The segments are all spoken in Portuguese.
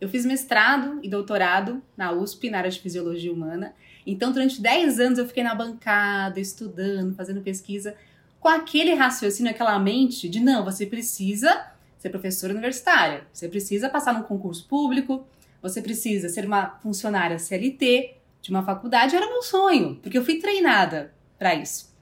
Eu fiz mestrado e doutorado na USP, na área de fisiologia humana. Então, durante 10 anos eu fiquei na bancada, estudando, fazendo pesquisa, com aquele raciocínio, aquela mente de não, você precisa ser professora universitária, você precisa passar num concurso público, você precisa ser uma funcionária CLT de uma faculdade. Era meu sonho, porque eu fui treinada para isso.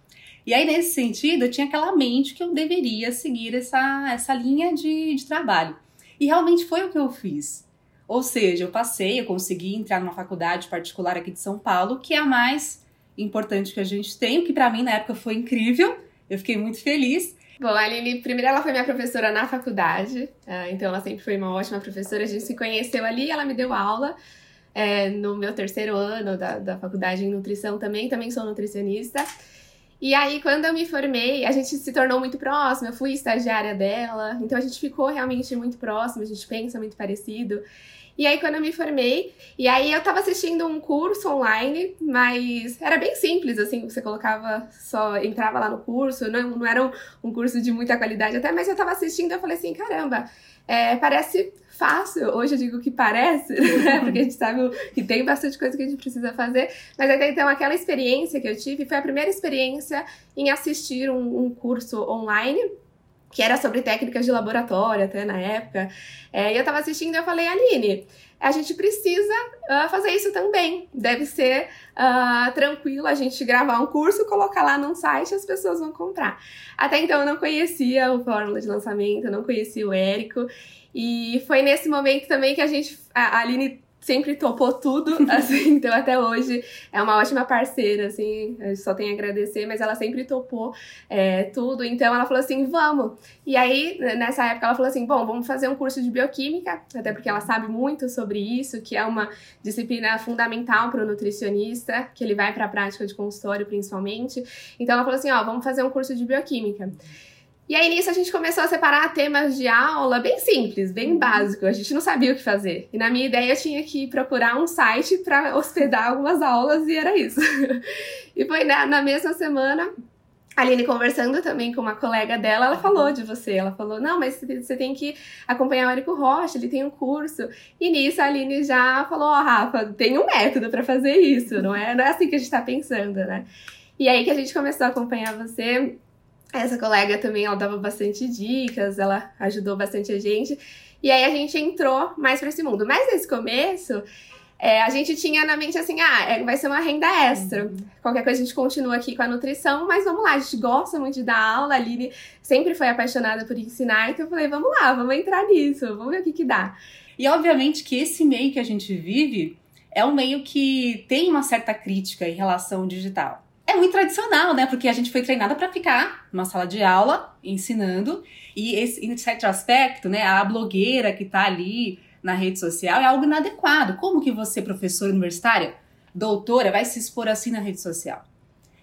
E aí, nesse sentido, eu tinha aquela mente que eu deveria seguir essa, essa linha de, de trabalho. E realmente foi o que eu fiz. Ou seja, eu passei, eu consegui entrar numa faculdade particular aqui de São Paulo, que é a mais importante que a gente tem, o que para mim na época foi incrível. Eu fiquei muito feliz. Bom, a Aline, primeiro ela foi minha professora na faculdade, ah, então ela sempre foi uma ótima professora. A gente se conheceu ali, ela me deu aula é, no meu terceiro ano da, da faculdade em nutrição também, também sou nutricionista. E aí, quando eu me formei, a gente se tornou muito próxima, eu fui estagiária dela, então a gente ficou realmente muito próximo, a gente pensa muito parecido. E aí, quando eu me formei, e aí eu tava assistindo um curso online, mas era bem simples, assim, você colocava só, entrava lá no curso, não, não era um, um curso de muita qualidade até, mas eu tava assistindo eu falei assim, caramba, é, parece fácil. Hoje eu digo que parece, né? Porque a gente sabe que tem bastante coisa que a gente precisa fazer. Mas até então, aquela experiência que eu tive foi a primeira experiência em assistir um, um curso online que era sobre técnicas de laboratório até na época. É, e eu tava assistindo e eu falei, Aline, a gente precisa uh, fazer isso também. Deve ser uh, tranquilo a gente gravar um curso, colocar lá num site as pessoas vão comprar. Até então eu não conhecia o Fórmula de Lançamento, não conhecia o Érico. E foi nesse momento também que a gente, a Aline sempre topou tudo, assim, então até hoje é uma ótima parceira, assim, só tenho a agradecer, mas ela sempre topou é, tudo, então ela falou assim, vamos. E aí, nessa época, ela falou assim, bom, vamos fazer um curso de bioquímica, até porque ela sabe muito sobre isso, que é uma disciplina fundamental para o nutricionista, que ele vai para a prática de consultório principalmente. Então ela falou assim, ó, vamos fazer um curso de bioquímica. E aí nisso a gente começou a separar temas de aula bem simples, bem uhum. básico. A gente não sabia o que fazer. E na minha ideia eu tinha que procurar um site para hospedar algumas aulas e era isso. e foi na, na mesma semana a Aline conversando também com uma colega dela, ela falou de você. Ela falou: não, mas você tem que acompanhar o Érico Rocha, ele tem um curso. E nisso a Aline já falou: ó, oh, Rafa, tem um método para fazer isso, não é? Não é assim que a gente tá pensando, né? E aí que a gente começou a acompanhar você. Essa colega também, ela dava bastante dicas, ela ajudou bastante a gente. E aí a gente entrou mais para esse mundo. Mas nesse começo, é, a gente tinha na mente assim, ah, é, vai ser uma renda extra. Uhum. Qualquer coisa a gente continua aqui com a nutrição, mas vamos lá, a gente gosta muito de dar aula. A Lili sempre foi apaixonada por ensinar, então eu falei, vamos lá, vamos entrar nisso, vamos ver o que que dá. E obviamente que esse meio que a gente vive é um meio que tem uma certa crítica em relação ao digital muito tradicional, né? Porque a gente foi treinada para ficar numa sala de aula ensinando e esse, em certo aspecto, né, a blogueira que está ali na rede social é algo inadequado. Como que você, professora universitária, doutora, vai se expor assim na rede social?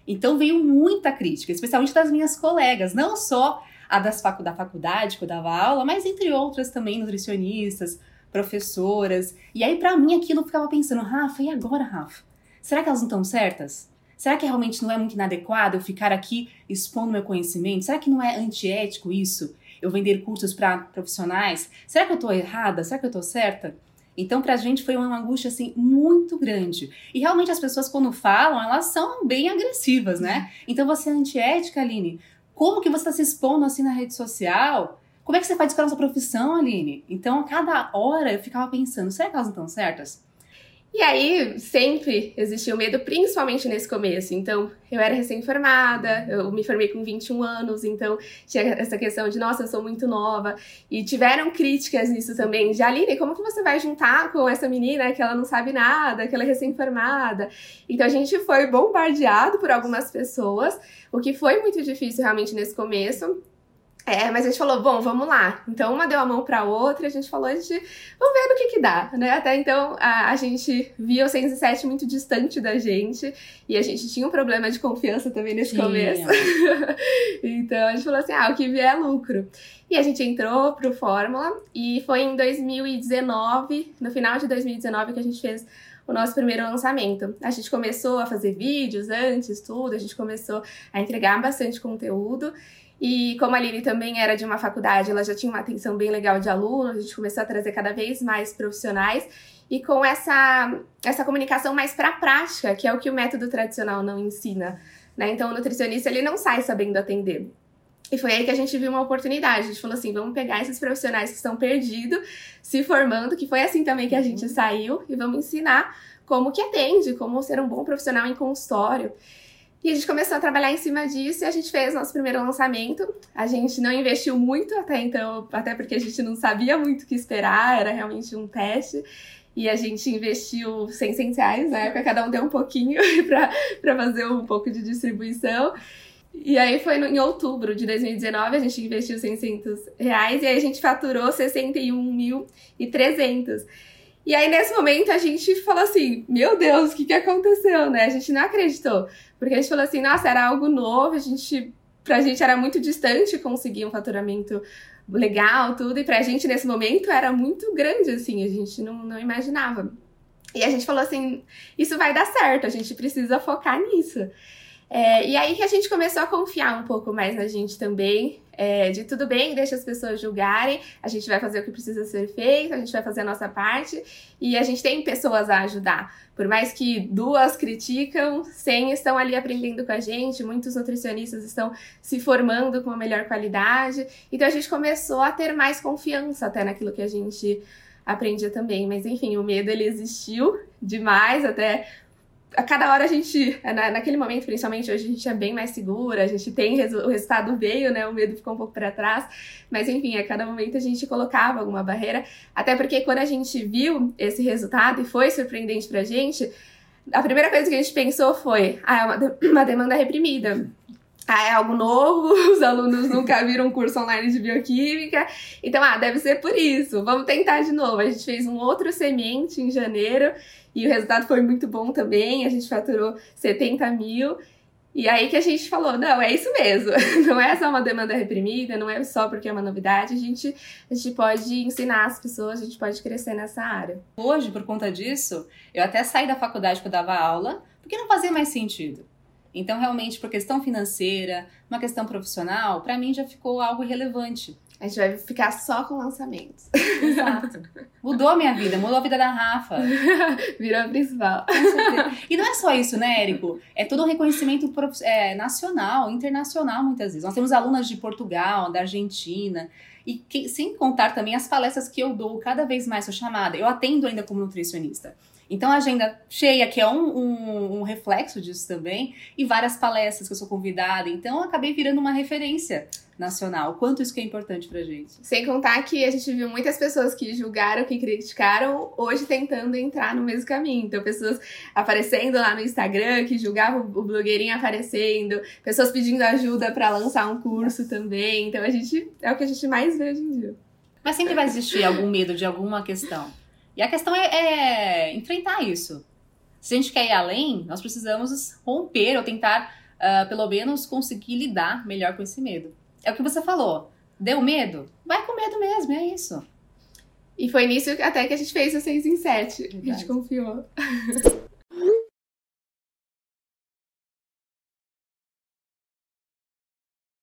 Então veio muita crítica, especialmente das minhas colegas, não só a das facu da faculdade que eu dava aula, mas entre outras também nutricionistas, professoras. E aí para mim aquilo eu ficava pensando, Rafa, e agora, Rafa? Será que elas não estão certas? Será que realmente não é muito inadequado eu ficar aqui expondo meu conhecimento? Será que não é antiético isso? Eu vender cursos para profissionais? Será que eu estou errada? Será que eu estou certa? Então, para a gente foi uma angústia assim muito grande. E realmente as pessoas quando falam, elas são bem agressivas, né? Então, você é antiética, Aline? Como que você está se expondo assim na rede social? Como é que você faz isso para a sua profissão, Aline? Então, a cada hora eu ficava pensando, será que elas não estão certas? E aí, sempre existiu medo, principalmente nesse começo. Então, eu era recém-formada, eu me formei com 21 anos, então tinha essa questão de, nossa, eu sou muito nova. E tiveram críticas nisso também. De Aline, como que você vai juntar com essa menina que ela não sabe nada, que ela é recém-formada? Então, a gente foi bombardeado por algumas pessoas, o que foi muito difícil realmente nesse começo. É, mas a gente falou, bom, vamos lá. Então uma deu a mão pra outra, a gente falou, a gente, vamos ver no que que dá, né? Até então a, a gente via o 107 muito distante da gente e a gente tinha um problema de confiança também nesse Sim. começo. então a gente falou assim, ah, o que vier é lucro. E a gente entrou pro Fórmula e foi em 2019, no final de 2019 que a gente fez o nosso primeiro lançamento. A gente começou a fazer vídeos antes, tudo, a gente começou a entregar bastante conteúdo. E como a Aline também era de uma faculdade, ela já tinha uma atenção bem legal de alunos, a gente começou a trazer cada vez mais profissionais e com essa, essa comunicação mais para a prática, que é o que o método tradicional não ensina. Né? Então, o nutricionista ele não sai sabendo atender. E foi aí que a gente viu uma oportunidade. A gente falou assim: vamos pegar esses profissionais que estão perdidos, se formando, que foi assim também que a gente saiu, e vamos ensinar como que atende, como ser um bom profissional em consultório. E a gente começou a trabalhar em cima disso e a gente fez nosso primeiro lançamento. A gente não investiu muito até então, até porque a gente não sabia muito o que esperar, era realmente um teste. E a gente investiu 600 reais na época, cada um deu um pouquinho para fazer um pouco de distribuição. E aí foi no, em outubro de 2019, a gente investiu 600 reais e aí a gente faturou 61.300. E aí, nesse momento, a gente falou assim: Meu Deus, o que, que aconteceu, né? A gente não acreditou. Porque a gente falou assim: Nossa, era algo novo, a gente, pra gente era muito distante conseguir um faturamento legal, tudo. E pra gente, nesse momento, era muito grande, assim, a gente não, não imaginava. E a gente falou assim: Isso vai dar certo, a gente precisa focar nisso. É, e aí que a gente começou a confiar um pouco mais na gente também, é, de tudo bem, deixa as pessoas julgarem, a gente vai fazer o que precisa ser feito, a gente vai fazer a nossa parte e a gente tem pessoas a ajudar. Por mais que duas criticam, cem estão ali aprendendo com a gente, muitos nutricionistas estão se formando com a melhor qualidade. Então a gente começou a ter mais confiança até naquilo que a gente aprendia também. Mas enfim, o medo ele existiu demais, até a cada hora a gente, na, naquele momento, principalmente hoje, a gente é bem mais segura, a gente tem o resultado veio, né? O medo ficou um pouco para trás. Mas enfim, a cada momento a gente colocava alguma barreira. Até porque quando a gente viu esse resultado e foi surpreendente pra gente, a primeira coisa que a gente pensou foi: ah, é uma, uma demanda reprimida. Ah, é algo novo, os alunos nunca viram um curso online de bioquímica. Então, ah, deve ser por isso. Vamos tentar de novo. A gente fez um outro semente em janeiro e o resultado foi muito bom também. A gente faturou 70 mil. E aí que a gente falou, não, é isso mesmo. Não é só uma demanda reprimida, não é só porque é uma novidade. A gente, a gente pode ensinar as pessoas, a gente pode crescer nessa área. Hoje, por conta disso, eu até saí da faculdade que eu dava aula, porque não fazia mais sentido. Então, realmente, por questão financeira, uma questão profissional, para mim já ficou algo irrelevante. A gente vai ficar só com lançamentos. Exato. Mudou a minha vida, mudou a vida da Rafa. Virou a principal. E não é só isso, né, Érico? É todo um reconhecimento é, nacional, internacional, muitas vezes. Nós temos alunas de Portugal, da Argentina. E que, sem contar também as palestras que eu dou cada vez mais, sou chamada. Eu atendo ainda como nutricionista. Então, a agenda cheia, que é um, um, um, reflexo disso também, e várias palestras que eu sou convidada. Então, eu acabei virando uma referência nacional. Quanto isso que é importante pra gente. Sem contar que a gente viu muitas pessoas que julgaram, que criticaram, hoje tentando entrar no mesmo caminho. Então, pessoas aparecendo lá no Instagram, que julgavam o blogueirinho aparecendo, pessoas pedindo ajuda para lançar um curso também. Então, a gente é o que a gente mais vê hoje em dia. Mas sempre vai existir algum medo de alguma questão. E a questão é, é, enfrentar isso. Se a gente quer ir além, nós precisamos romper ou tentar, uh, pelo menos, conseguir lidar melhor com esse medo. É o que você falou. Deu medo? Vai com medo mesmo, é isso. E foi nisso até que a gente fez o 6 em 7. A gente confiou.